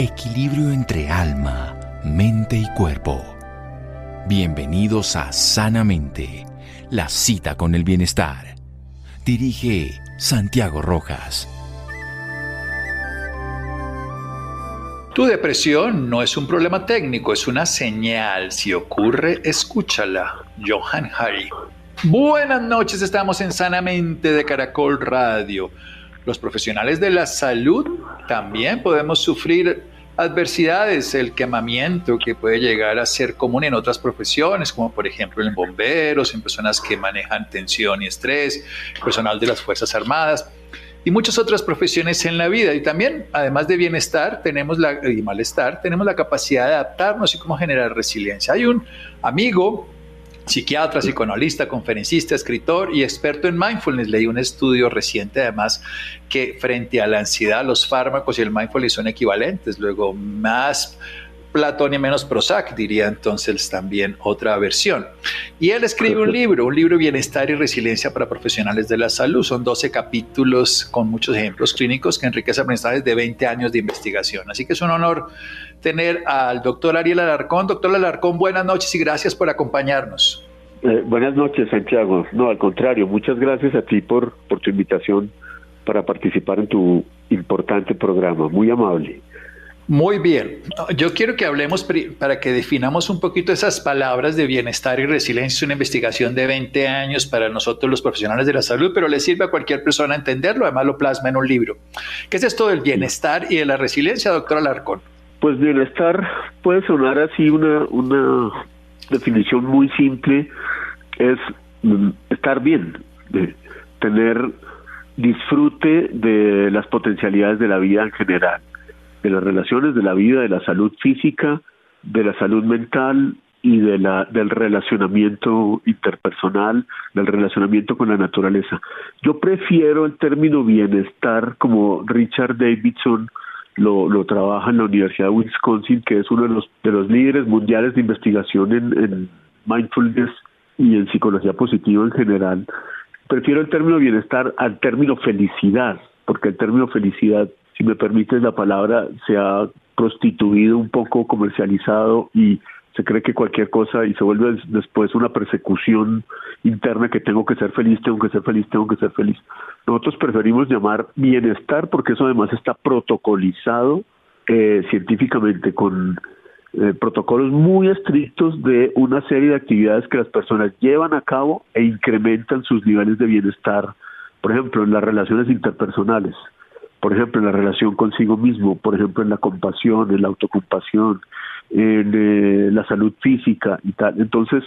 Equilibrio entre alma, mente y cuerpo. Bienvenidos a Sanamente, la cita con el bienestar. Dirige Santiago Rojas. Tu depresión no es un problema técnico, es una señal. Si ocurre, escúchala. Johan Hari. Buenas noches, estamos en Sanamente de Caracol Radio. Los profesionales de la salud también podemos sufrir adversidades, el quemamiento que puede llegar a ser común en otras profesiones, como por ejemplo en bomberos, en personas que manejan tensión y estrés, personal de las Fuerzas Armadas y muchas otras profesiones en la vida. Y también, además de bienestar tenemos la, y malestar, tenemos la capacidad de adaptarnos y cómo generar resiliencia. Hay un amigo psiquiatra, psicoanalista, conferencista, escritor y experto en mindfulness. Leí un estudio reciente además que frente a la ansiedad los fármacos y el mindfulness son equivalentes. Luego más Platón y menos Prozac, diría entonces también otra versión. Y él escribe un libro, un libro Bienestar y Resiliencia para Profesionales de la Salud. Son 12 capítulos con muchos ejemplos clínicos que enriquecen aprendizajes de 20 años de investigación. Así que es un honor tener al doctor Ariel Alarcón. Doctor Alarcón, buenas noches y gracias por acompañarnos. Eh, buenas noches, Santiago. No, al contrario, muchas gracias a ti por, por tu invitación para participar en tu importante programa. Muy amable. Muy bien. Yo quiero que hablemos para que definamos un poquito esas palabras de bienestar y resiliencia. Es una investigación de 20 años para nosotros los profesionales de la salud, pero le sirve a cualquier persona entenderlo. Además lo plasma en un libro. ¿Qué es esto del bienestar y de la resiliencia, doctor Alarcón? Pues bienestar puede sonar así una, una definición muy simple. Es estar bien, tener disfrute de las potencialidades de la vida en general de las relaciones, de la vida, de la salud física, de la salud mental y de la, del relacionamiento interpersonal, del relacionamiento con la naturaleza. Yo prefiero el término bienestar como Richard Davidson lo, lo trabaja en la Universidad de Wisconsin, que es uno de los, de los líderes mundiales de investigación en, en mindfulness y en psicología positiva en general. Prefiero el término bienestar al término felicidad, porque el término felicidad si me permites la palabra, se ha prostituido un poco, comercializado y se cree que cualquier cosa y se vuelve después una persecución interna que tengo que ser feliz, tengo que ser feliz, tengo que ser feliz. Nosotros preferimos llamar bienestar porque eso además está protocolizado eh, científicamente con eh, protocolos muy estrictos de una serie de actividades que las personas llevan a cabo e incrementan sus niveles de bienestar, por ejemplo, en las relaciones interpersonales por ejemplo, en la relación consigo mismo, por ejemplo, en la compasión, en la autocompasión, en eh, la salud física y tal. Entonces,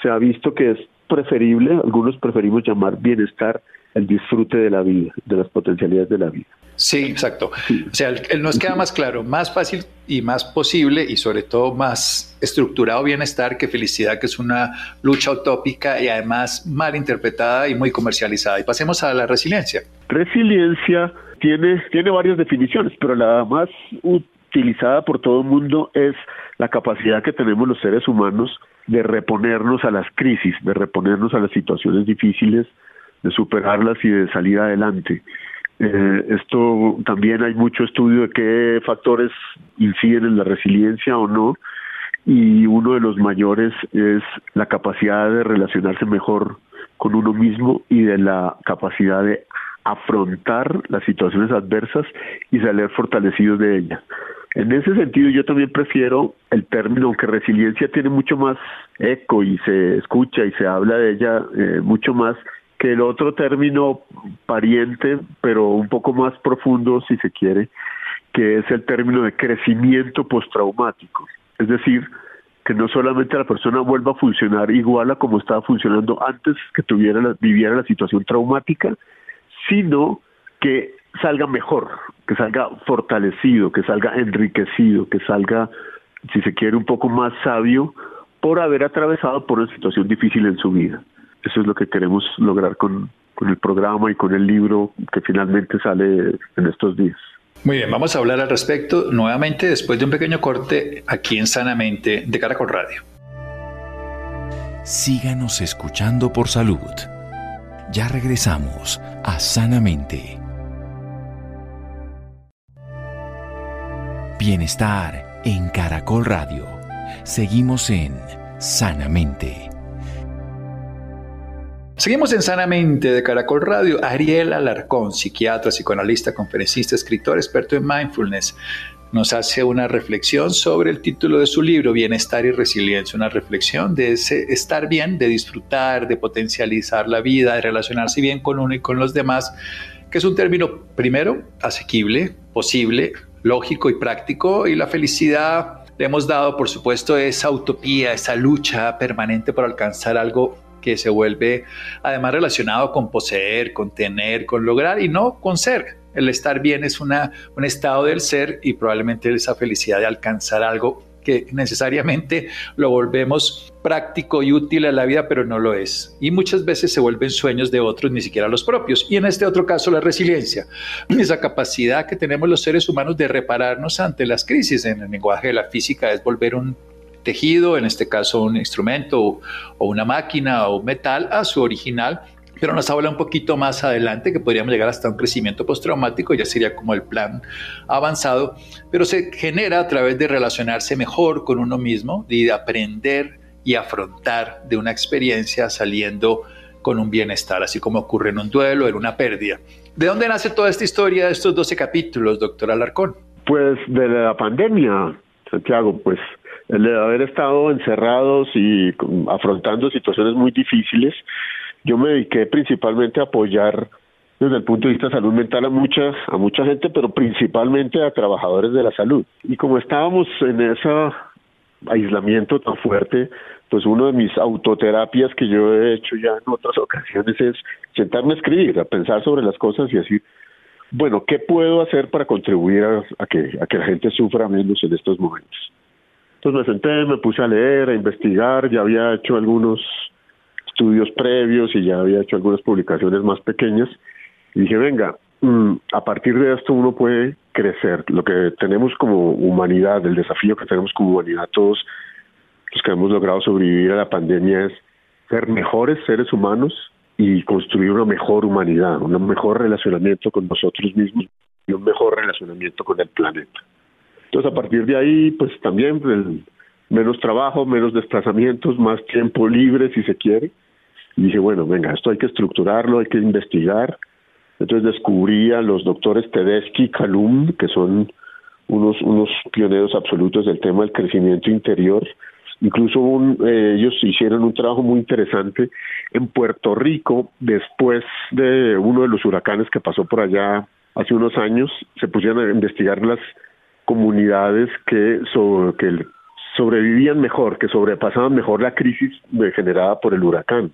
se ha visto que es preferible, algunos preferimos llamar bienestar el disfrute de la vida, de las potencialidades de la vida. Sí, exacto. O sea, nos queda más claro, más fácil y más posible y sobre todo más estructurado bienestar que felicidad, que es una lucha utópica y además mal interpretada y muy comercializada. Y pasemos a la resiliencia. Resiliencia tiene, tiene varias definiciones, pero la más utilizada por todo el mundo es la capacidad que tenemos los seres humanos de reponernos a las crisis, de reponernos a las situaciones difíciles, de superarlas y de salir adelante. Eh, esto también hay mucho estudio de qué factores inciden en la resiliencia o no, y uno de los mayores es la capacidad de relacionarse mejor con uno mismo y de la capacidad de afrontar las situaciones adversas y salir fortalecidos de ellas. En ese sentido yo también prefiero el término, aunque resiliencia tiene mucho más eco y se escucha y se habla de ella eh, mucho más que el otro término pariente, pero un poco más profundo si se quiere, que es el término de crecimiento postraumático. Es decir, que no solamente la persona vuelva a funcionar igual a como estaba funcionando antes que tuviera viviera la situación traumática, sino que salga mejor, que salga fortalecido, que salga enriquecido, que salga, si se quiere, un poco más sabio por haber atravesado por una situación difícil en su vida. Eso es lo que queremos lograr con, con el programa y con el libro que finalmente sale en estos días. Muy bien, vamos a hablar al respecto nuevamente después de un pequeño corte aquí en Sanamente de Caracol Radio. Síganos escuchando por salud. Ya regresamos a Sanamente. Bienestar en Caracol Radio. Seguimos en Sanamente. Seguimos en Sanamente de Caracol Radio. Ariel Alarcón, psiquiatra, psicoanalista, conferencista, escritor, experto en mindfulness, nos hace una reflexión sobre el título de su libro, Bienestar y Resiliencia, una reflexión de ese estar bien, de disfrutar, de potencializar la vida, de relacionarse bien con uno y con los demás, que es un término, primero, asequible, posible, lógico y práctico, y la felicidad le hemos dado, por supuesto, esa utopía, esa lucha permanente por alcanzar algo que se vuelve además relacionado con poseer, con tener, con lograr y no con ser. El estar bien es una, un estado del ser y probablemente esa felicidad de alcanzar algo que necesariamente lo volvemos práctico y útil a la vida, pero no lo es. Y muchas veces se vuelven sueños de otros, ni siquiera los propios. Y en este otro caso, la resiliencia, esa capacidad que tenemos los seres humanos de repararnos ante las crisis. En el lenguaje de la física es volver un tejido, en este caso un instrumento o una máquina o metal, a su original pero nos habla un poquito más adelante que podríamos llegar hasta un crecimiento postraumático, ya sería como el plan avanzado, pero se genera a través de relacionarse mejor con uno mismo y de aprender y afrontar de una experiencia saliendo con un bienestar, así como ocurre en un duelo, en una pérdida. ¿De dónde nace toda esta historia de estos 12 capítulos, doctor Alarcón? Pues de la pandemia, Santiago, pues el de haber estado encerrados y afrontando situaciones muy difíciles, yo me dediqué principalmente a apoyar desde el punto de vista de salud mental a mucha, a mucha gente, pero principalmente a trabajadores de la salud. Y como estábamos en ese aislamiento tan fuerte, pues una de mis autoterapias que yo he hecho ya en otras ocasiones es sentarme a escribir, a pensar sobre las cosas y decir, bueno, ¿qué puedo hacer para contribuir a, que, a que la gente sufra menos en estos momentos? Entonces me senté, me puse a leer, a investigar, ya había hecho algunos estudios previos y ya había hecho algunas publicaciones más pequeñas. Y dije, venga, mm, a partir de esto uno puede crecer. Lo que tenemos como humanidad, el desafío que tenemos como humanidad todos los que hemos logrado sobrevivir a la pandemia es ser mejores seres humanos y construir una mejor humanidad, un mejor relacionamiento con nosotros mismos y un mejor relacionamiento con el planeta. Entonces, a partir de ahí, pues también el, menos trabajo, menos desplazamientos, más tiempo libre si se quiere. Y dije, bueno, venga, esto hay que estructurarlo, hay que investigar. Entonces descubrí a los doctores Tedeschi y Calum, que son unos, unos pioneros absolutos del tema del crecimiento interior. Incluso eh, ellos hicieron un trabajo muy interesante en Puerto Rico después de uno de los huracanes que pasó por allá hace unos años. Se pusieron a investigar las comunidades que, sobre, que sobrevivían mejor, que sobrepasaban mejor la crisis generada por el huracán.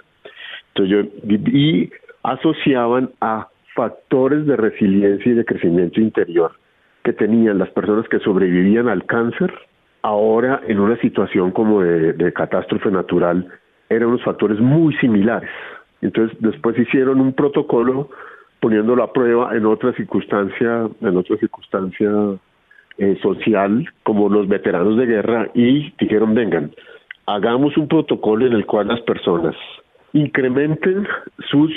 Entonces yo, y asociaban a factores de resiliencia y de crecimiento interior que tenían las personas que sobrevivían al cáncer, ahora en una situación como de, de catástrofe natural, eran unos factores muy similares. Entonces después hicieron un protocolo poniéndolo a prueba en otra circunstancia, en otra circunstancia eh, social como los veteranos de guerra y dijeron, vengan, hagamos un protocolo en el cual las personas incrementen sus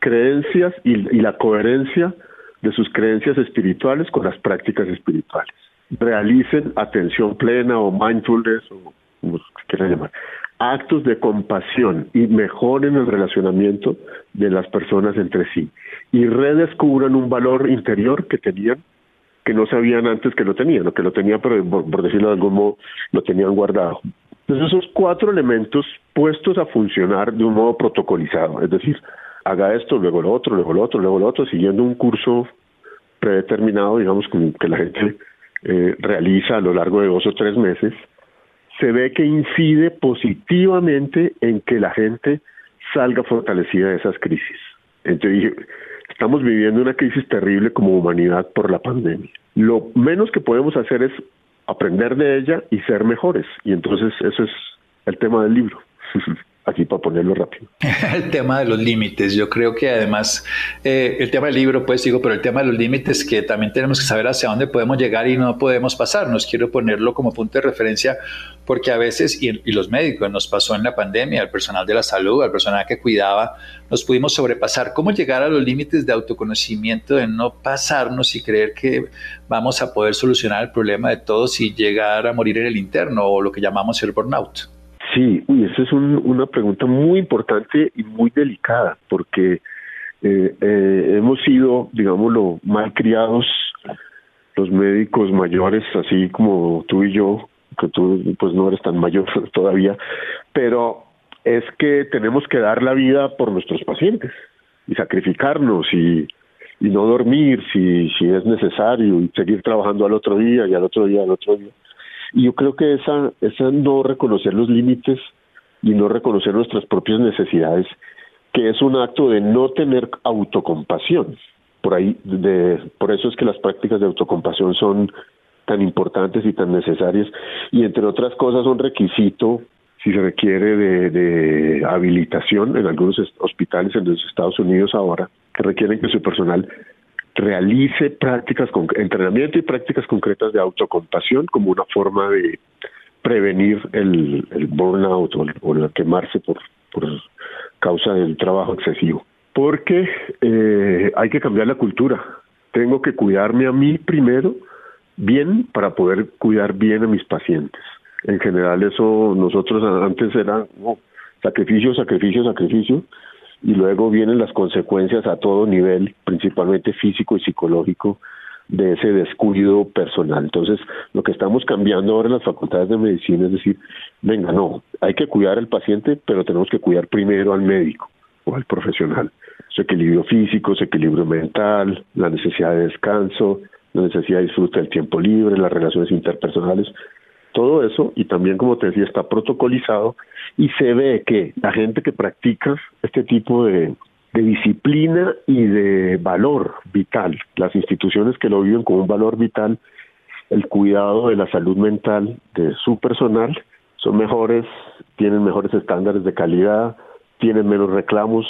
creencias y, la coherencia de sus creencias espirituales con las prácticas espirituales. Realicen atención plena o mindfulness o como quieran llamar, actos de compasión y mejoren el relacionamiento de las personas entre sí y redescubran un valor interior que tenían que no sabían antes que lo tenían, o que lo tenían, pero por, decirlo de algún modo, lo tenían guardado. Entonces esos cuatro elementos puestos a funcionar de un modo protocolizado, es decir, haga esto, luego lo otro, luego lo otro, luego lo otro, siguiendo un curso predeterminado, digamos, que la gente eh, realiza a lo largo de dos o tres meses, se ve que incide positivamente en que la gente salga fortalecida de esas crisis. Entonces dije, Estamos viviendo una crisis terrible como humanidad por la pandemia. Lo menos que podemos hacer es aprender de ella y ser mejores. Y entonces eso es el tema del libro. aquí para ponerlo rápido. el tema de los límites, yo creo que además eh, el tema del libro, pues digo, pero el tema de los límites que también tenemos que saber hacia dónde podemos llegar y no podemos pasarnos. Quiero ponerlo como punto de referencia porque a veces, y, los médicos, nos pasó en la pandemia, al personal de la salud, al personal que cuidaba, nos pudimos sobrepasar. ¿Cómo llegar a los límites de autoconocimiento, de no pasarnos y creer que vamos a poder solucionar el problema de todos y llegar a morir en el interno o lo que llamamos el burnout? Sí, uy, esa es una pregunta muy importante y muy delicada, porque eh, eh, hemos sido, digámoslo, mal criados los médicos mayores, así como tú y yo, que tú pues no eres tan mayor todavía, pero es que tenemos que dar la vida por nuestros pacientes y sacrificarnos y, y no dormir si, si es necesario y seguir trabajando al otro día y al otro día, al otro día. Y yo creo que esa, esa no reconocer los límites y no reconocer nuestras propias necesidades, que es un acto de no tener autocompasión. Por ahí, de, por eso es que las prácticas de autocompasión son tan importantes y tan necesarias y entre otras cosas son requisito si se requiere de, de habilitación en algunos hospitales en los Estados Unidos ahora que requieren que su personal realice prácticas, con, entrenamiento y prácticas concretas de autocompasión como una forma de prevenir el, burnout o, el quemarse por, por causa del trabajo excesivo. Porque eh, hay que cambiar la cultura. Tengo que cuidarme a mí primero bien para poder cuidar bien a mis pacientes. En general eso nosotros antes era sacrificio, sacrificio, sacrificio y luego vienen las consecuencias a todo nivel, principalmente físico y psicológico, de ese descuido personal. Entonces, lo que estamos cambiando ahora en las facultades de medicina es decir, venga, no, hay que cuidar al paciente, pero tenemos que cuidar primero al médico o al profesional. Su equilibrio físico, su equilibrio mental, la necesidad de descanso, la necesidad de disfrutar del tiempo libre, las relaciones interpersonales, todo eso, y también como te decía, está protocolizado y se ve que la gente que practica este tipo de, disciplina y de valor vital, las instituciones que lo viven como un valor vital, el cuidado de la salud mental de su personal, son mejores, tienen mejores estándares de calidad, tienen menos reclamos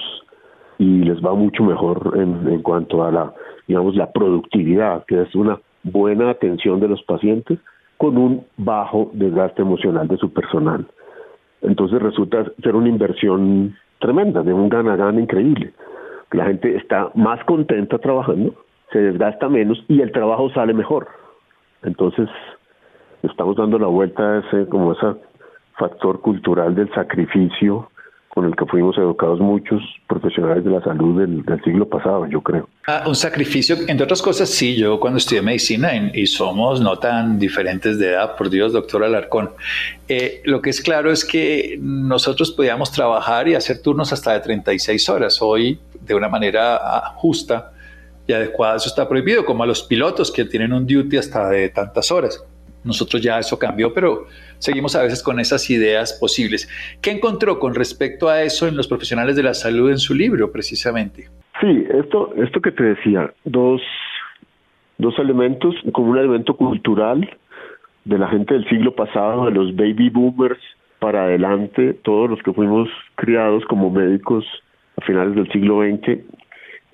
y les va mucho mejor en, en cuanto a la, digamos, la productividad, que es una buena atención de los pacientes con un bajo desgaste emocional de su personal. Entonces resulta ser una inversión tremenda, de un gana-gana increíble. La gente está más contenta trabajando, se desgasta menos y el trabajo sale mejor. Entonces estamos dando la vuelta a ese como ese factor cultural del sacrificio con el que fuimos educados muchos profesionales de la salud del, siglo pasado, yo creo. Ah, un sacrificio, entre otras cosas, sí, yo cuando estudié medicina y somos no tan diferentes de edad, por Dios, doctor Alarcón, eh, lo que es claro es que nosotros podíamos trabajar y hacer turnos hasta de 36 horas. Hoy, de una manera ah, justa y adecuada, eso está prohibido, como a los pilotos que tienen un duty hasta de tantas horas. Nosotros ya eso cambió, pero seguimos a veces con esas ideas posibles. ¿Qué encontró con respecto a eso en los profesionales de la salud en su libro, precisamente? Sí, esto, esto que te decía, dos, dos elementos, como un elemento cultural de la gente del siglo pasado, de los baby boomers para adelante, todos los que fuimos criados como médicos a finales del siglo XX,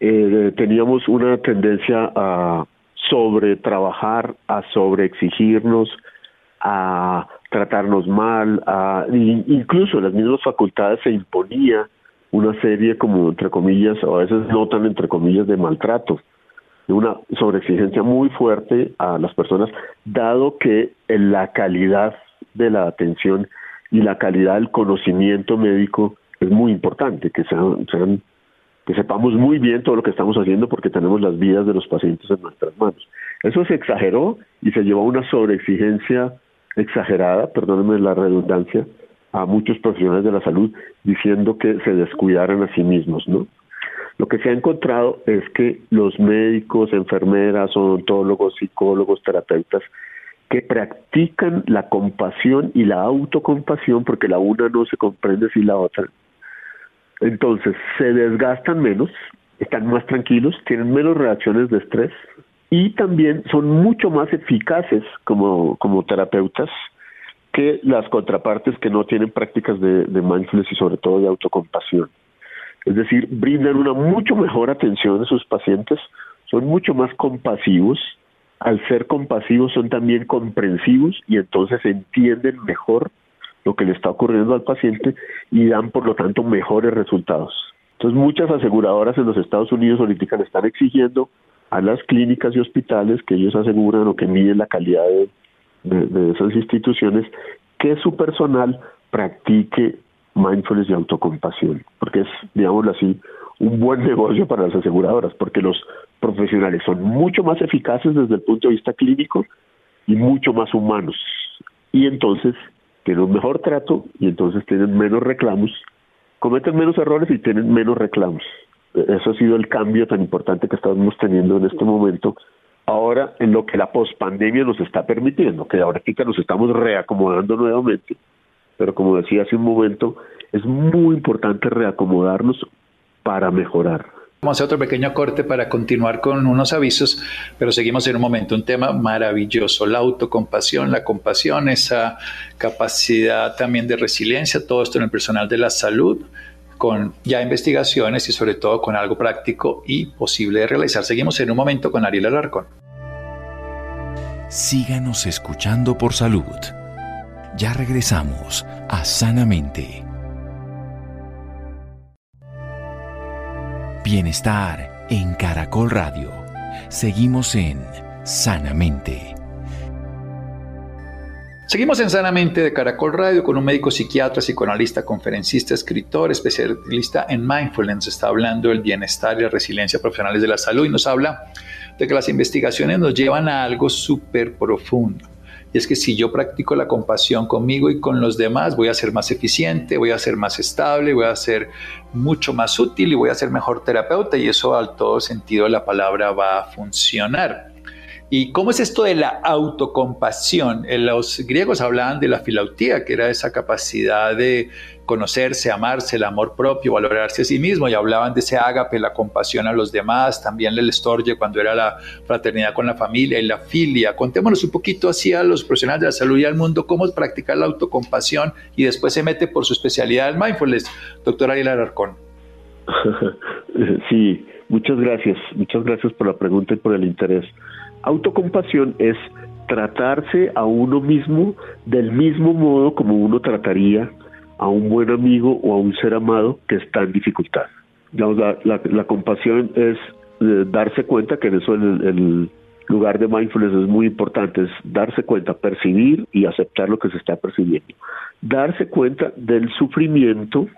eh, teníamos una tendencia a sobre trabajar, a sobre exigirnos, a tratarnos mal, a, incluso en las mismas facultades se imponía una serie como entre comillas, o a veces no tan entre comillas, de maltrato, de una sobreexigencia muy fuerte a las personas, dado que la calidad de la atención y la calidad del conocimiento médico es muy importante, que sean, sean que sepamos muy bien todo lo que estamos haciendo porque tenemos las vidas de los pacientes en nuestras manos. Eso se exageró y se llevó a una sobreexigencia exagerada, perdónenme la redundancia, a muchos profesionales de la salud diciendo que se descuidaran a sí mismos, ¿no? Lo que se ha encontrado es que los médicos, enfermeras, odontólogos, psicólogos, terapeutas que practican la compasión y la autocompasión, porque la una no se comprende sin la otra, entonces, se desgastan menos, están más tranquilos, tienen menos reacciones de estrés y también son mucho más eficaces como, como terapeutas que las contrapartes que no tienen prácticas de, mindfulness y sobre todo de autocompasión. Es decir, brindan una mucho mejor atención a sus pacientes, son mucho más compasivos, al ser compasivos son también comprensivos y entonces entienden mejor lo que le está ocurriendo al paciente y dan por lo tanto mejores resultados. Entonces muchas aseguradoras en los Estados Unidos ahorita están exigiendo a las clínicas y hospitales que ellos aseguran o que miden la calidad de, esas instituciones que su personal practique mindfulness y autocompasión, porque es, digámoslo así, un buen negocio para las aseguradoras, porque los profesionales son mucho más eficaces desde el punto de vista clínico y mucho más humanos. Y entonces tienen un mejor trato y entonces tienen menos reclamos, cometen menos errores y tienen menos reclamos. Eso ha sido el cambio tan importante que estamos teniendo en este momento. Ahora, en lo que la pospandemia nos está permitiendo, que ahora que nos estamos reacomodando nuevamente, pero como decía hace un momento, es muy importante reacomodarnos para mejorar. Vamos a hacer otro pequeño corte para continuar con unos avisos, pero seguimos en un momento. Un tema maravilloso, la autocompasión, la compasión, esa capacidad también de resiliencia, todo esto en el personal de la salud, con ya investigaciones y sobre todo con algo práctico y posible de realizar. Seguimos en un momento con Ariel Alarcón. Síganos escuchando por salud. Ya regresamos a Sanamente. Bienestar en Caracol Radio. Seguimos en Sanamente. Seguimos en Sanamente de Caracol Radio con un médico psiquiatra, psicoanalista, conferencista, escritor, especialista en mindfulness. Está hablando del bienestar y la resiliencia profesionales de la salud y nos habla de que las investigaciones nos llevan a algo súper profundo y es que si yo practico la compasión conmigo y con los demás, voy a ser más eficiente, voy a ser más estable, voy a ser mucho más útil y voy a ser mejor terapeuta y eso al todo sentido la palabra va a funcionar. ¿Y cómo es esto de la autocompasión? Eh, los griegos hablaban de la filautía, que era esa capacidad de conocerse, amarse, el amor propio, valorarse a sí mismo, y hablaban de ese ágape, la compasión a los demás, también el estorje cuando era la fraternidad con la familia y la filia. Contémonos un poquito así a los profesionales de la salud y al mundo cómo practicar la autocompasión y después se mete por su especialidad el mindfulness. Doctor Ariel Alarcón. Sí, muchas gracias, muchas gracias por la pregunta y por el interés. Autocompasión es tratarse a uno mismo del mismo modo como uno trataría a un buen amigo o a un ser amado que está en dificultad. la, compasión es eh, darse cuenta que en eso el, el lugar de mindfulness es muy importante, es darse cuenta, percibir y aceptar lo que se está percibiendo. Darse cuenta del sufrimiento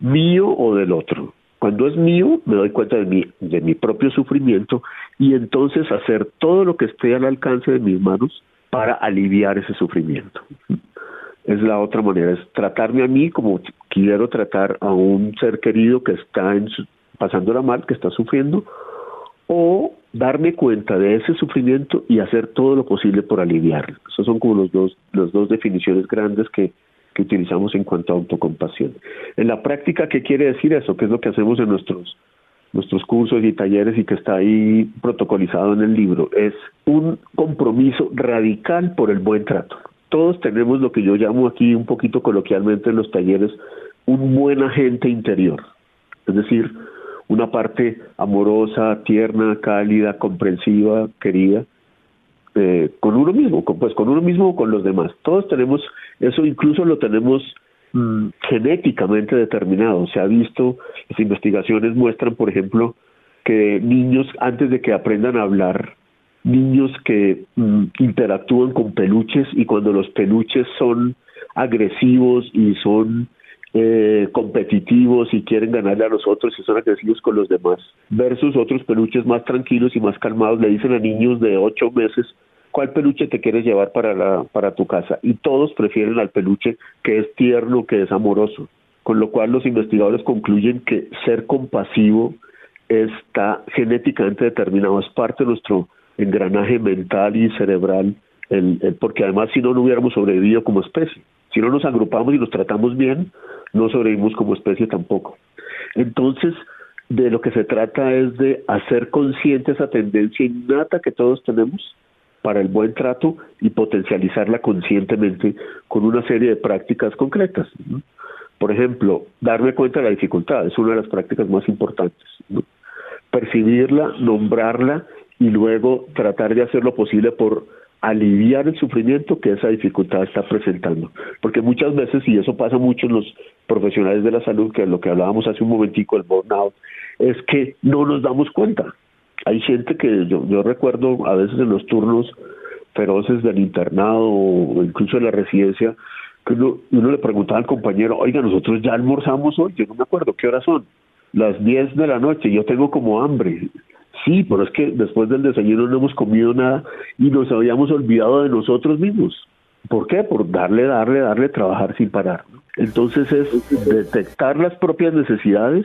mío o del otro. Cuando es mío, me doy cuenta de mi, de mi propio sufrimiento y entonces hacer todo lo que esté al alcance de mis manos para aliviar ese sufrimiento. Es la otra manera, es tratarme a mí como quiero tratar a un ser querido que está en pasándola mal, que está sufriendo, o darme cuenta de ese sufrimiento y hacer todo lo posible por aliviarlo. Esas son como los dos, las dos definiciones grandes que que utilizamos en cuanto a autocompasión. En la práctica, ¿qué quiere decir eso? ¿Qué es lo que hacemos en nuestros, nuestros cursos y talleres y que está ahí protocolizado en el libro? Es un compromiso radical por el buen trato. Todos tenemos lo que yo llamo aquí un poquito coloquialmente en los talleres un buen agente interior. Es decir, una parte amorosa, tierna, cálida, comprensiva, querida, eh, con uno mismo, pues con uno mismo o con los demás. Todos tenemos eso, incluso lo tenemos mm, genéticamente determinado. Se ha visto, las investigaciones muestran, por ejemplo, que niños antes de que aprendan a hablar, niños que mm, interactúan con peluches y cuando los peluches son agresivos y son eh, competitivos y quieren ganarle a los otros y son agresivos con los demás, versus otros peluches más tranquilos y más calmados, le dicen a niños de ocho meses, ¿cuál peluche te quieres llevar para, la, para tu casa? Y todos prefieren al peluche que es tierno, que es amoroso, con lo cual los investigadores concluyen que ser compasivo está genéticamente determinado, es parte de nuestro engranaje mental y cerebral, el, porque además si no, no hubiéramos sobrevivido como especie. Si no nos agrupamos y nos tratamos bien, no sobrevivimos como especie tampoco. Entonces, de lo que se trata es de hacer consciente esa tendencia innata que todos tenemos para el buen trato y potencializarla conscientemente con una serie de prácticas concretas. Por ejemplo, darme cuenta de la dificultad es una de las prácticas más importantes. Percibirla, nombrarla y luego tratar de hacer lo posible por aliviar el sufrimiento que esa dificultad está presentando. Porque muchas veces, y eso pasa mucho en los profesionales de la salud, que es lo que hablábamos hace un momentico, el burnout, es que no nos damos cuenta. Hay gente que yo, yo recuerdo a veces en los turnos feroces del internado o incluso de la residencia, que uno, uno le preguntaba al compañero, oiga, nosotros ya almorzamos hoy, yo no me acuerdo qué horas son, las 10 de la noche, yo tengo como hambre. Sí, pero es que después del desayuno no hemos comido nada y nos habíamos olvidado de nosotros mismos. ¿Por qué? Por darle, darle, darle, trabajar sin parar. Entonces es detectar las propias necesidades,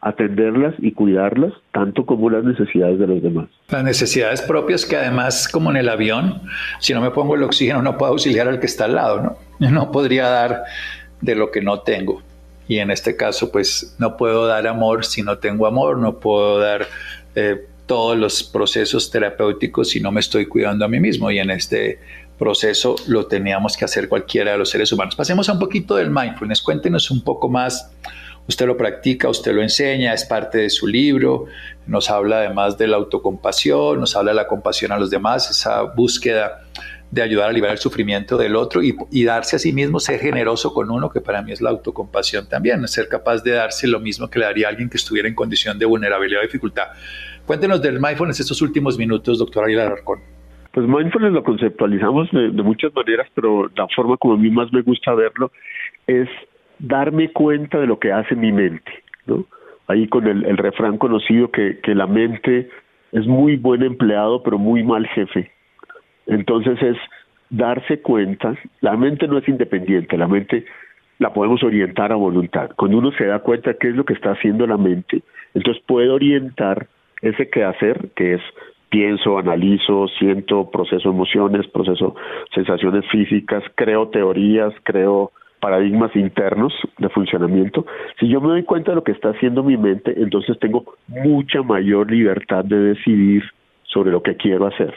atenderlas y cuidarlas, tanto como las necesidades de los demás. Las necesidades propias que además, como en el avión, si no me pongo el oxígeno no puedo auxiliar al que está al lado, ¿no? No podría dar de lo que no tengo. Y en este caso, pues no puedo dar amor si no tengo amor, no puedo dar eh, todos los procesos terapéuticos si no me estoy cuidando a mí mismo. Y en este proceso lo teníamos que hacer cualquiera de los seres humanos. Pasemos a un poquito del mindfulness. Cuéntenos un poco más. Usted lo practica, usted lo enseña, es parte de su libro, nos habla además de la autocompasión, nos habla de la compasión a los demás, esa búsqueda de ayudar a liberar el sufrimiento del otro y, y, darse a sí mismo, ser generoso con uno, que para mí es la autocompasión también, ser capaz de darse lo mismo que le daría a alguien que estuviera en condición de vulnerabilidad o dificultad. Cuéntenos del mindfulness estos últimos minutos, doctor Aguilar Arcón. Pues mindfulness lo conceptualizamos de, muchas maneras, pero la forma como a mí más me gusta verlo es darme cuenta de lo que hace mi mente, ¿no? Ahí con el, el refrán conocido que, que la mente es muy buen empleado, pero muy mal jefe. Entonces es darse cuenta, la mente no es independiente, la mente la podemos orientar a voluntad. Cuando uno se da cuenta qué es lo que está haciendo la mente, entonces puede orientar ese quehacer que es pienso, analizo, siento, proceso emociones, proceso sensaciones físicas, creo teorías, creo paradigmas internos de funcionamiento. Si yo me doy cuenta de lo que está haciendo mi mente, entonces tengo mucha mayor libertad de decidir sobre lo que quiero hacer.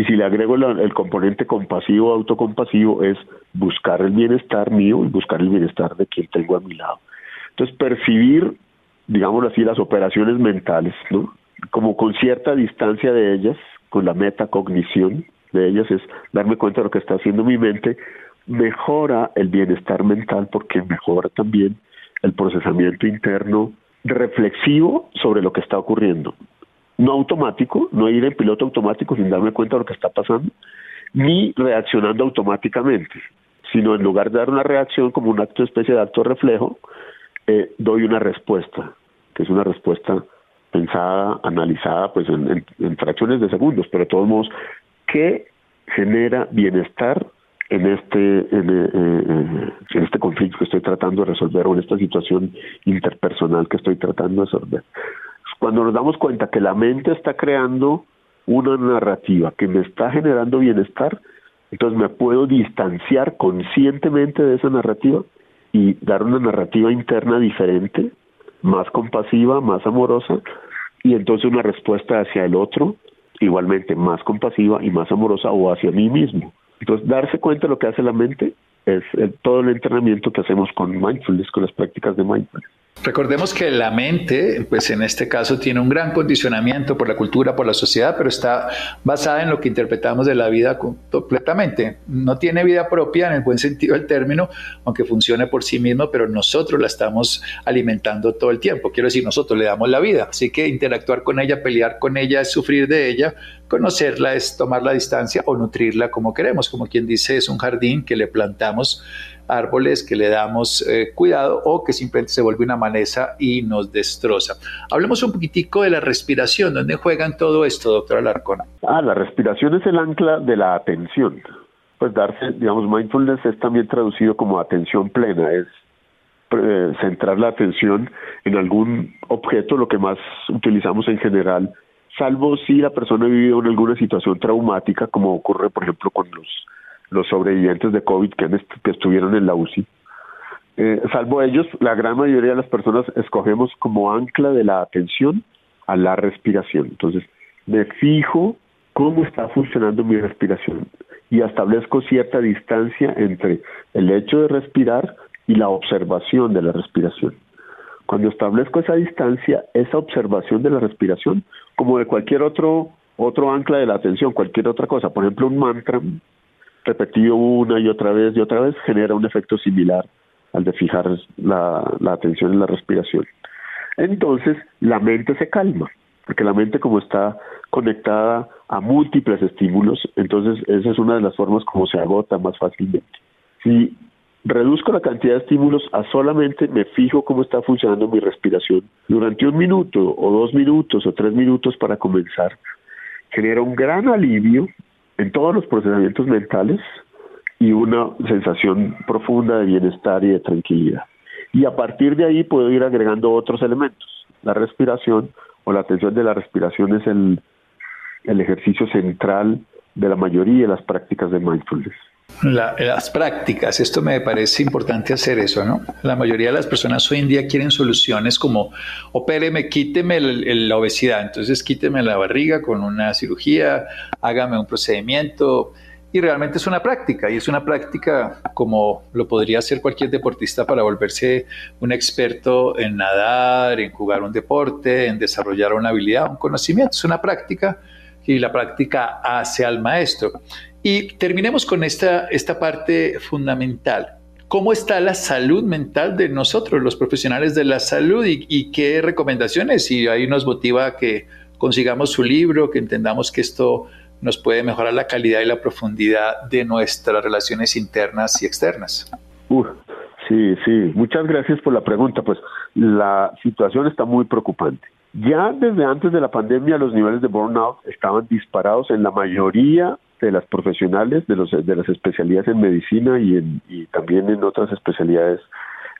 Y si le agrego el componente compasivo, autocompasivo, es buscar el bienestar mío y buscar el bienestar de quien tengo a mi lado. Entonces, percibir, digámoslo así, las operaciones mentales, ¿no? como con cierta distancia de ellas, con la metacognición de ellas, es darme cuenta de lo que está haciendo mi mente, mejora el bienestar mental porque mejora también el procesamiento interno reflexivo sobre lo que está ocurriendo. No automático, no ir en piloto automático sin darme cuenta de lo que está pasando, ni reaccionando automáticamente, sino en lugar de dar una reacción como un acto especie de acto reflejo, eh, doy una respuesta, que es una respuesta pensada, analizada pues en, fracciones de segundos, pero de todos modos, ¿qué genera bienestar en este, eh, eh, en, este conflicto que estoy tratando de resolver o en esta situación interpersonal que estoy tratando de resolver? Cuando nos damos cuenta que la mente está creando una narrativa que me está generando bienestar, entonces me puedo distanciar conscientemente de esa narrativa y dar una narrativa interna diferente más compasiva, más amorosa, y entonces una respuesta hacia el otro igualmente más compasiva y más amorosa o hacia mí mismo. Entonces, darse cuenta de lo que hace la mente es todo el entrenamiento que hacemos con mindfulness, con las prácticas de mindfulness. Recordemos que la mente, pues en este caso, tiene un gran condicionamiento por la cultura, por la sociedad, pero está basada en lo que interpretamos de la vida completamente. No tiene vida propia en el buen sentido del término, aunque funcione por sí mismo, pero nosotros la estamos alimentando todo el tiempo. Quiero decir, nosotros le damos la vida. Así que interactuar con ella, pelear con ella, es sufrir de ella, conocerla es tomar la distancia o nutrirla como queremos. Como quien dice, es un jardín que le plantamos árboles que le damos eh, cuidado o que simplemente se vuelve una maleza y nos destroza. Hablemos un poquitico de la respiración. ¿Dónde juegan todo esto, doctor Alarcón? Ah, la respiración es el ancla de la atención. Pues darse, digamos, mindfulness es también traducido como atención plena, es eh, centrar la atención en algún objeto, lo que más utilizamos en general, salvo si la persona ha vivido en alguna situación traumática, como ocurre, por ejemplo, con los los sobrevivientes de COVID que, estuvieron en la UCI. Eh, salvo ellos, la gran mayoría de las personas escogemos como ancla de la atención a la respiración. Entonces, me fijo cómo está funcionando mi respiración y establezco cierta distancia entre el hecho de respirar y la observación de la respiración. Cuando establezco esa distancia, esa observación de la respiración, como de cualquier otro, otro ancla de la atención, cualquier otra cosa, por ejemplo un mantra repetido una y otra vez y otra vez, genera un efecto similar al de fijar la, la atención en la respiración. Entonces la mente se calma, porque la mente como está conectada a múltiples estímulos, entonces esa es una de las formas como se agota más fácilmente. Si reduzco la cantidad de estímulos a solamente me fijo cómo está funcionando mi respiración durante un minuto o dos minutos o tres minutos para comenzar, genera un gran alivio en todos los procesamientos mentales y una sensación profunda de bienestar y de tranquilidad. Y a partir de ahí puedo ir agregando otros elementos. La respiración o la atención de la respiración es el, el ejercicio central de la mayoría de las prácticas de mindfulness las prácticas, esto me parece importante hacer eso, ¿no? La mayoría de las personas hoy en día quieren soluciones como, opéreme, quíteme la obesidad, entonces quíteme la barriga con una cirugía, hágame un procedimiento, y realmente es una práctica, y es una práctica como lo podría hacer cualquier deportista para volverse un experto en nadar, en jugar un deporte, en desarrollar una habilidad, un conocimiento, es una práctica y la práctica hace al maestro. Y terminemos con esta, esta parte fundamental. ¿Cómo está la salud mental de nosotros, los profesionales de la salud, y, qué recomendaciones? Y ahí nos motiva que consigamos su libro, que entendamos que esto nos puede mejorar la calidad y la profundidad de nuestras relaciones internas y externas. sí, sí, muchas gracias por la pregunta. Pues la situación está muy preocupante. Ya desde antes de la pandemia los niveles de burnout estaban disparados en la mayoría de las profesionales, de, los, de las especialidades en medicina y también en otras especialidades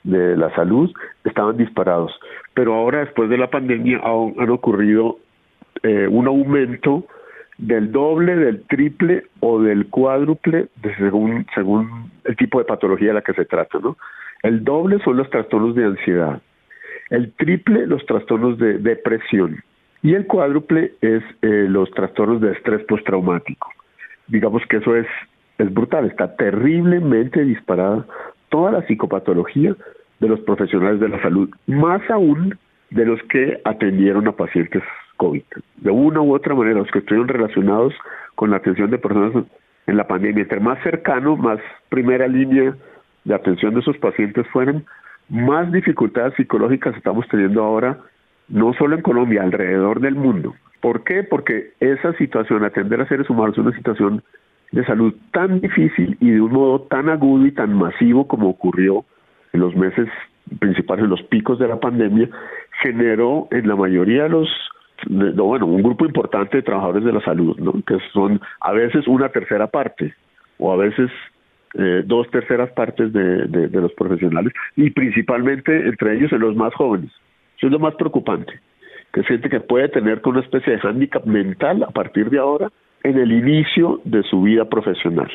de la salud, estaban disparados. Pero ahora, después de la pandemia, han, ocurrido eh, un aumento del doble, del triple o del cuádruple, según, según el tipo de patología de la que se trata. ¿no? El doble son los trastornos de ansiedad, el triple los trastornos de depresión y el cuádruple es eh, los trastornos de estrés postraumático digamos que eso es, es brutal, está terriblemente disparada toda la psicopatología de los profesionales de la salud, más aún de los que atendieron a pacientes COVID. De una u otra manera, los que estuvieron relacionados con la atención de personas en la pandemia, entre más cercano, más primera línea de atención de esos pacientes fueron, más dificultades psicológicas estamos teniendo ahora, no solo en Colombia, alrededor del mundo. ¿Por qué? Porque esa situación, atender a seres humanos, es una situación de salud tan difícil y de un modo tan agudo y tan masivo como ocurrió en los meses principales, en los picos de la pandemia, generó en la mayoría de los, bueno, un grupo importante de trabajadores de la salud, ¿no? que son a veces una tercera parte o a veces eh, dos terceras partes de, de los profesionales y principalmente entre ellos en los más jóvenes. Eso es lo más preocupante que siente que puede tener una especie de hándicap mental a partir de ahora en el inicio de su vida profesional.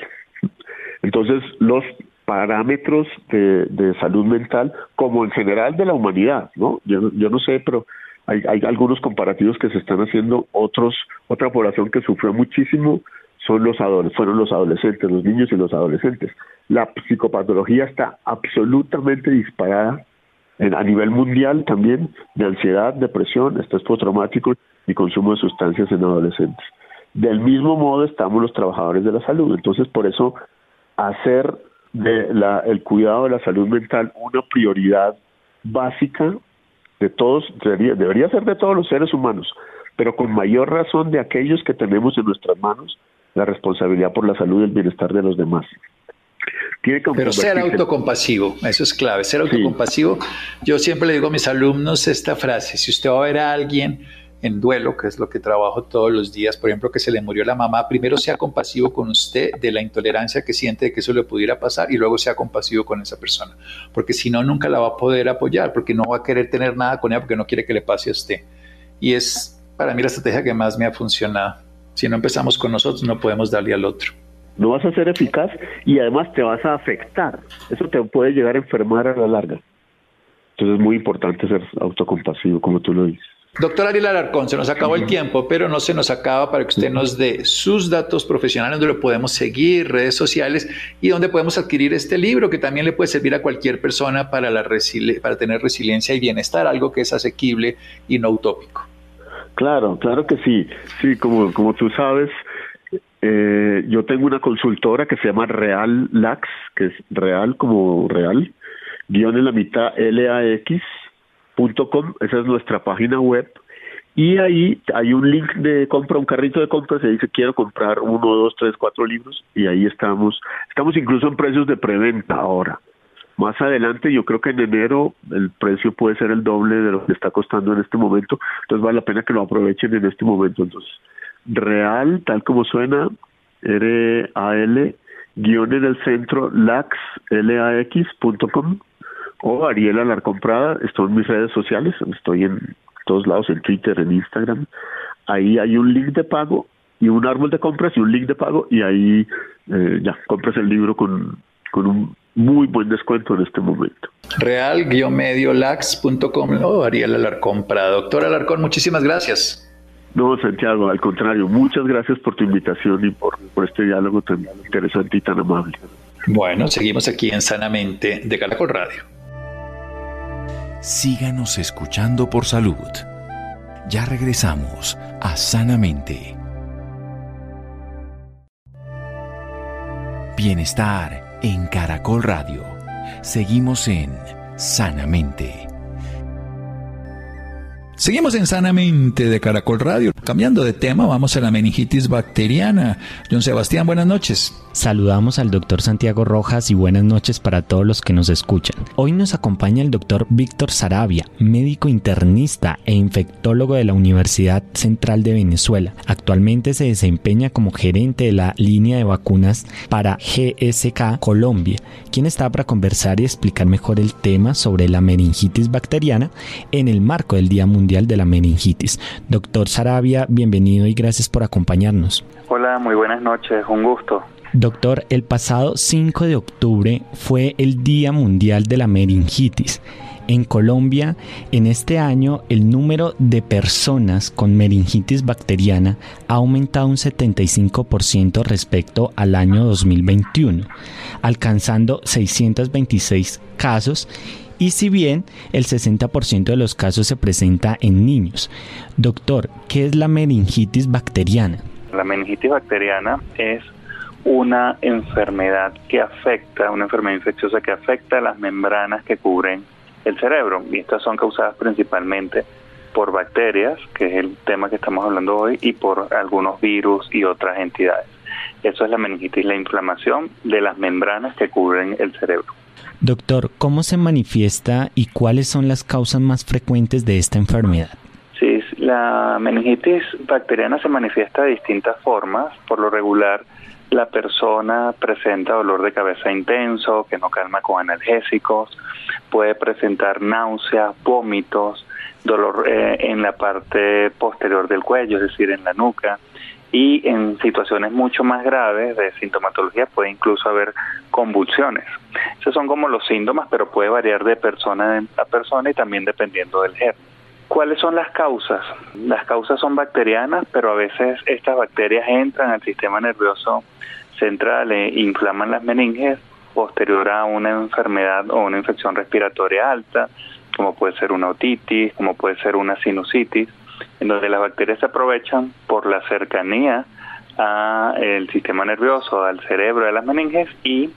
Entonces, los parámetros de, salud mental, como en general de la humanidad, ¿no? Yo, yo no sé, pero hay, hay, algunos comparativos que se están haciendo, otros, otra población que sufrió muchísimo son los fueron los adolescentes, los niños y los adolescentes. La psicopatología está absolutamente disparada a nivel mundial también de ansiedad, depresión, estrés postraumático y consumo de sustancias en adolescentes. Del mismo modo estamos los trabajadores de la salud. Entonces, por eso, hacer de la, el cuidado de la salud mental una prioridad básica de todos, debería, debería ser de todos los seres humanos, pero con mayor razón de aquellos que tenemos en nuestras manos la responsabilidad por la salud y el bienestar de los demás. Pero ser autocompasivo, eso es clave, ser autocompasivo. Yo siempre le digo a mis alumnos esta frase, si usted va a ver a alguien en duelo, que es lo que trabajo todos los días, por ejemplo, que se le murió la mamá, primero sea compasivo con usted de la intolerancia que siente de que eso le pudiera pasar y luego sea compasivo con esa persona, porque si no, nunca la va a poder apoyar, porque no va a querer tener nada con ella, porque no quiere que le pase a usted. Y es para mí la estrategia que más me ha funcionado. Si no empezamos con nosotros, no podemos darle al otro no vas a ser eficaz y además te vas a afectar. Eso te puede llegar a enfermar a la larga. Entonces es muy importante ser autocompasivo, como tú lo dices. Doctor Ariel Alarcón, se nos acabó el tiempo, pero no se nos acaba para que usted nos dé sus datos profesionales, donde lo podemos seguir, redes sociales y donde podemos adquirir este libro que también le puede servir a cualquier persona para, la para tener resiliencia y bienestar, algo que es asequible y no utópico. Claro, claro que sí. Sí, como, como tú sabes, eh, yo tengo una consultora que se llama Real Lax, que es real como real, guion en la mitad lax.com, esa es nuestra página web. Y ahí hay un link de compra, un carrito de compra, se dice quiero comprar uno, dos, tres, cuatro libros, y ahí estamos. Estamos incluso en precios de preventa ahora. Más adelante, yo creo que en enero el precio puede ser el doble de lo que está costando en este momento, entonces vale la pena que lo aprovechen en este momento. Entonces, real, tal como suena, R-A-L, guion en el centro, lax, L-A-X.com, o Ariel Alarcón Prada, estoy en mis redes sociales, estoy en todos lados, en Twitter, en Instagram, ahí hay un link de pago y un árbol de compras y un link de pago y ahí eh, ya compras el libro con, con un muy buen descuento en este momento. Real-mediolax.com o Ariel Alarcón para Doctor Alarcón, muchísimas gracias. No, Santiago, al contrario, muchas gracias por tu invitación y por, por este diálogo tan interesante y tan amable. Bueno, seguimos aquí en Sanamente de Caracol Radio. Síganos escuchando por salud. Ya regresamos a Sanamente. Bienestar en Caracol Radio. Seguimos en Sanamente. Seguimos en Sanamente de Caracol Radio. Cambiando de tema, vamos a la meningitis bacteriana. John Sebastián, buenas noches. Saludamos al doctor Santiago Rojas y buenas noches para todos los que nos escuchan. Hoy nos acompaña el doctor Víctor Sarabia, médico internista e infectólogo de la Universidad Central de Venezuela. Actualmente se desempeña como gerente de la línea de vacunas para GSK Colombia, quien está para conversar y explicar mejor el tema sobre la meningitis bacteriana en el marco del Día Mundial de la Meningitis. Doctor Sarabia, bienvenido y gracias por acompañarnos. Hola, muy buenas noches, un gusto. Doctor, el pasado 5 de octubre fue el Día Mundial de la Meningitis. En Colombia, en este año, el número de personas con meningitis bacteriana ha aumentado un 75% respecto al año 2021, alcanzando 626 casos y si bien el 60% de los casos se presenta en niños. Doctor, ¿qué es la meningitis bacteriana? La meningitis bacteriana es una enfermedad que afecta, una enfermedad infecciosa que afecta las membranas que cubren el cerebro. Y estas son causadas principalmente por bacterias, que es el tema que estamos hablando hoy, y por algunos virus y otras entidades. Eso es la meningitis, la inflamación de las membranas que cubren el cerebro. Doctor, ¿cómo se manifiesta y cuáles son las causas más frecuentes de esta enfermedad? Sí, la meningitis bacteriana se manifiesta de distintas formas. Por lo regular, la persona presenta dolor de cabeza intenso, que no calma con analgésicos, puede presentar náuseas, vómitos, dolor eh, en la parte posterior del cuello, es decir, en la nuca, y en situaciones mucho más graves de sintomatología puede incluso haber convulsiones. Esos son como los síntomas, pero puede variar de persona a persona y también dependiendo del germen. ¿Cuáles son las causas? Las causas son bacterianas, pero a veces estas bacterias entran al sistema nervioso central e inflaman las meninges posterior a una enfermedad o una infección respiratoria alta, como puede ser una otitis, como puede ser una sinusitis, en donde las bacterias se aprovechan por la cercanía al sistema nervioso, al cerebro de las meninges y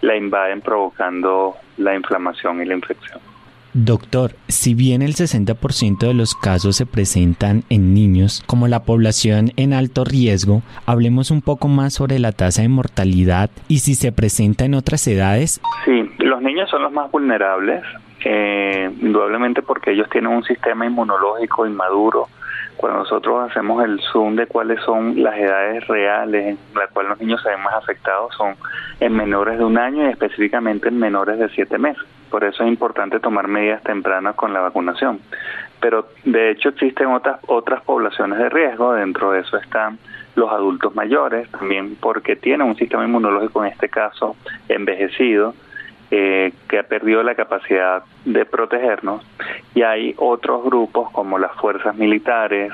la invaden provocando la inflamación y la infección. Doctor, si bien el 60% de los casos se presentan en niños, como la población en alto riesgo, hablemos un poco más sobre la tasa de mortalidad y si se presenta en otras edades. Sí, los niños son los más vulnerables, eh, indudablemente porque ellos tienen un sistema inmunológico inmaduro. Cuando nosotros hacemos el zoom de cuáles son las edades reales en las cuales los niños se ven más afectados, son en menores de un año y específicamente en menores de siete meses. Por eso es importante tomar medidas tempranas con la vacunación. Pero de hecho existen otras, otras poblaciones de riesgo, dentro de eso están los adultos mayores, también porque tienen un sistema inmunológico en este caso envejecido, eh, que ha perdido la capacidad de protegernos Y hay otros grupos como las fuerzas militares,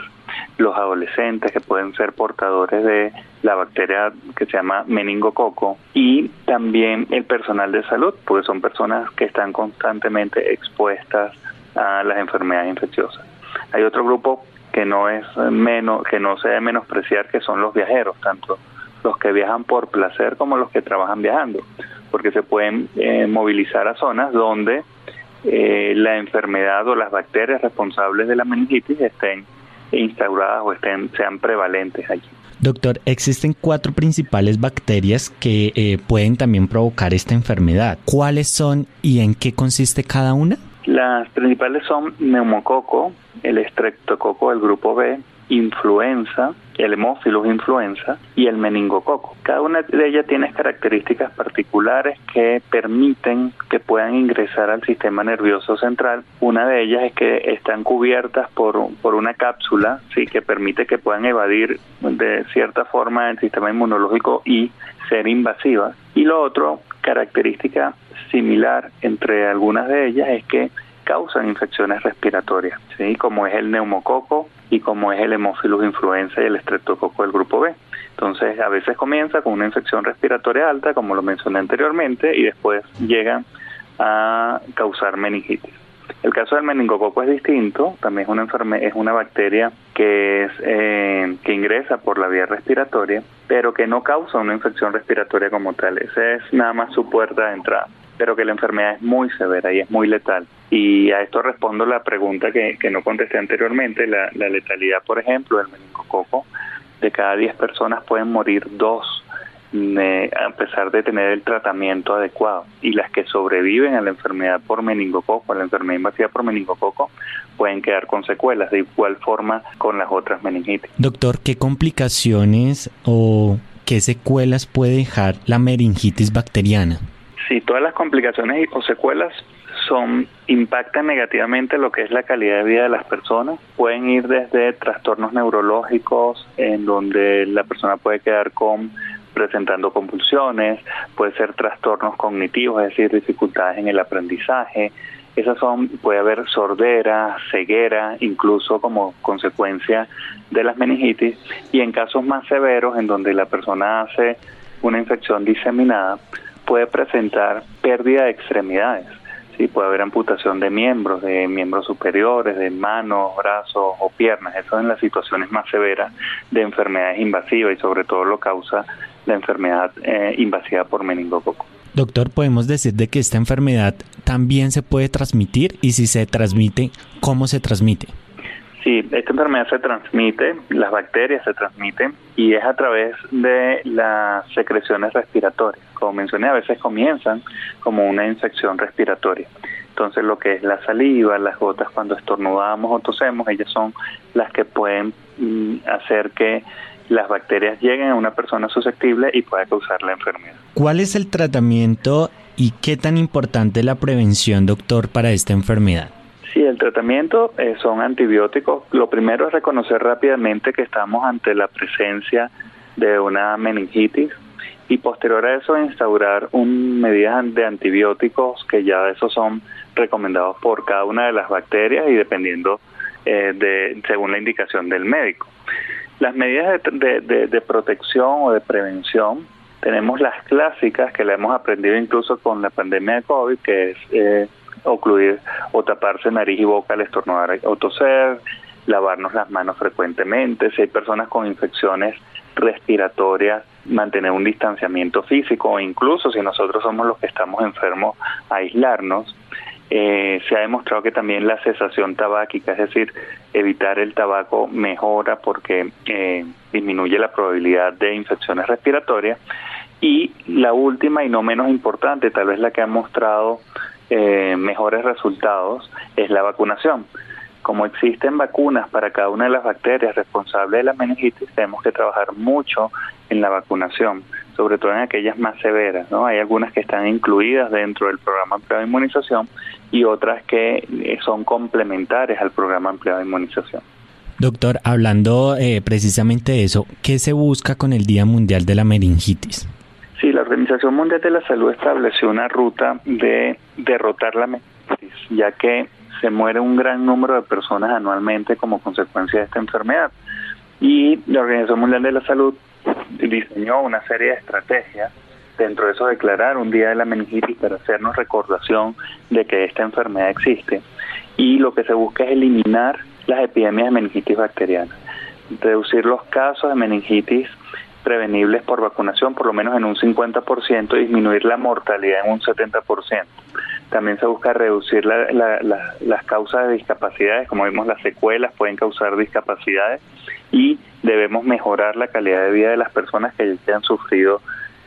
los adolescentes que pueden ser portadores de la bacteria que se llama meningococo y también el personal de salud, porque son personas que están constantemente expuestas a las enfermedades infecciosas. Hay otro grupo que no es menos que no se debe menospreciar que son los viajeros, tanto los que viajan por placer como los que trabajan viajando, porque se pueden eh, movilizar a zonas donde eh, la enfermedad o las bacterias responsables de la meningitis estén instauradas o estén sean prevalentes allí. Doctor, existen cuatro principales bacterias que eh, pueden también provocar esta enfermedad. ¿Cuáles son y en qué consiste cada una? Las principales son neumococo, el estreptococo del grupo B, influenza, el hemófilus influenza y el meningococo. Cada una de ellas tiene características particulares que permiten que puedan ingresar al sistema nervioso central. Una de ellas es que están cubiertas por, por una cápsula sí que permite que puedan evadir de cierta forma el sistema inmunológico y ser invasivas. Y lo otro, característica similar entre algunas de ellas es que causan infecciones respiratorias, ¿sí? como es el neumococo y como es el hemófilus influenza y el estreptococo del grupo B. Entonces, a veces comienza con una infección respiratoria alta, como lo mencioné anteriormente, y después llegan a causar meningitis. El caso del meningococo es distinto, también es una enfermedad, es una bacteria que es eh, que ingresa por la vía respiratoria, pero que no causa una infección respiratoria como tal. Esa es nada más su puerta de entrada pero que la enfermedad es muy severa y es muy letal. Y a esto respondo la pregunta que, que no contesté anteriormente, la, letalidad, por ejemplo, del meningococo, de cada 10 personas pueden morir dos a pesar de tener el tratamiento adecuado. Y las que sobreviven a la enfermedad por meningococo, a la enfermedad invasiva por meningococo, pueden quedar con secuelas, de igual forma con las otras meningitis. Doctor, ¿qué complicaciones o qué secuelas puede dejar la meningitis bacteriana? Sí, todas las complicaciones o secuelas son impactan negativamente lo que es la calidad de vida de las personas. Pueden ir desde trastornos neurológicos en donde la persona puede quedar con presentando convulsiones, puede ser trastornos cognitivos, es decir, dificultades en el aprendizaje. Esas son, puede haber sordera, ceguera, incluso como consecuencia de las meningitis. Y en casos más severos, en donde la persona hace una infección diseminada, puede presentar pérdida de extremidades. Sí, puede haber amputación de miembros, de miembros superiores, de manos, brazos o piernas. Eso en las situaciones más severas de enfermedades invasivas y sobre todo lo causa la enfermedad eh, invasiva por meningococo. Doctor, podemos decir de que esta enfermedad también se puede transmitir y si se transmite, ¿cómo se transmite? Sí, esta enfermedad se transmite, las bacterias se transmiten y es a través de las secreciones respiratorias. Como mencioné, a veces comienzan como una infección respiratoria. Entonces lo que es la saliva, las gotas cuando estornudamos o tosemos, ellas son las que pueden mm, hacer que las bacterias lleguen a una persona susceptible y pueda causar la enfermedad. ¿Cuál es el tratamiento y qué tan importante la prevención, doctor, para esta enfermedad? Sí, el tratamiento eh, son antibióticos. Lo primero es reconocer rápidamente que estamos ante la presencia de una meningitis y posterior a eso instaurar un medidas de antibióticos que ya esos son recomendados por cada una de las bacterias y dependiendo eh, de según la indicación del médico. Las medidas de, protección o de prevención tenemos las clásicas que la hemos aprendido incluso con la pandemia de COVID, que es eh, ocluir o taparse nariz y boca al estornudar o toser, lavarnos las manos frecuentemente, si hay personas con infecciones respiratorias, mantener un distanciamiento físico o incluso si nosotros somos los que estamos enfermos, aislarnos. Eh, se ha demostrado que también la cesación tabáquica, es decir, evitar el tabaco mejora porque eh, disminuye la probabilidad de infecciones respiratorias. Y la última y no menos importante, tal vez la que ha mostrado eh, mejores resultados es la vacunación. Como existen vacunas para cada una de las bacterias responsables de la meningitis, tenemos que trabajar mucho en la vacunación, sobre todo en aquellas más severas. ¿no? Hay algunas que están incluidas dentro del programa ampliado de inmunización y otras que eh, son complementarias al programa ampliado de inmunización. Doctor, hablando eh, precisamente de eso, ¿qué se busca con el Día Mundial de la Meningitis? Sí, la Organización Mundial de la Salud estableció una ruta de derrotar la meningitis, ya que se muere un gran número de personas anualmente como consecuencia de esta enfermedad. Y la Organización Mundial de la Salud diseñó una serie de estrategias, dentro de eso declarar un día de la meningitis para hacernos recordación de que esta enfermedad existe. Y lo que se busca es eliminar las epidemias de meningitis bacteriana, reducir los casos de meningitis prevenibles por vacunación por lo menos en un 50% y disminuir la mortalidad en un 70%. También se busca reducir las causas de discapacidades, como vimos las secuelas pueden causar discapacidades y debemos mejorar la calidad de vida de las personas que ya han sufrido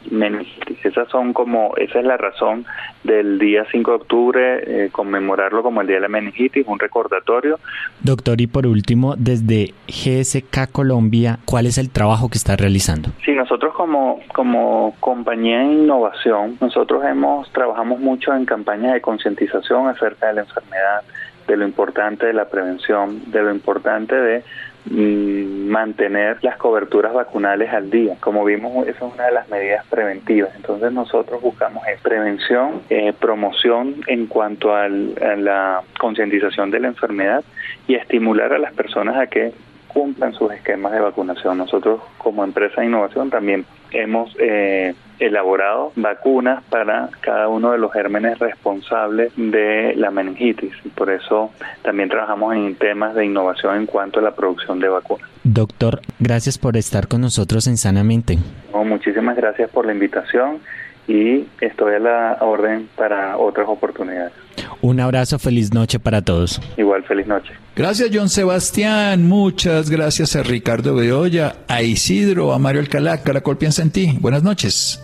meningitis. Esas son como, esa es la razón del día 5 de octubre, eh, conmemorarlo como el Día de la Meningitis, un recordatorio. Doctor, y por último, desde GSK Colombia, ¿cuál es el trabajo que está realizando? Sí, nosotros como, como compañía de innovación, nosotros hemos, trabajamos mucho en campañas de concientización acerca de la enfermedad, de lo importante de la prevención, de lo importante de mantener las coberturas vacunales al día. Como vimos, esa es una de las medidas preventivas. Entonces nosotros buscamos prevención, eh, promoción en cuanto a la concientización de la enfermedad y estimular a las personas a que cumplan sus esquemas de vacunación. Nosotros como empresa de innovación también hemos eh, elaborado vacunas para cada uno de los gérmenes responsables de la meningitis. Y por eso también trabajamos en temas de innovación en cuanto a la producción de vacunas. Doctor, gracias por estar con nosotros en Sanamente. muchísimas gracias por la invitación y estoy a la orden para otras oportunidades. Un abrazo, feliz noche para todos. Igual, feliz noche. Gracias, John Sebastián. Muchas gracias a Ricardo Beoya, a Isidro, a Mario Alcalá. Caracol piensa en ti. Buenas noches.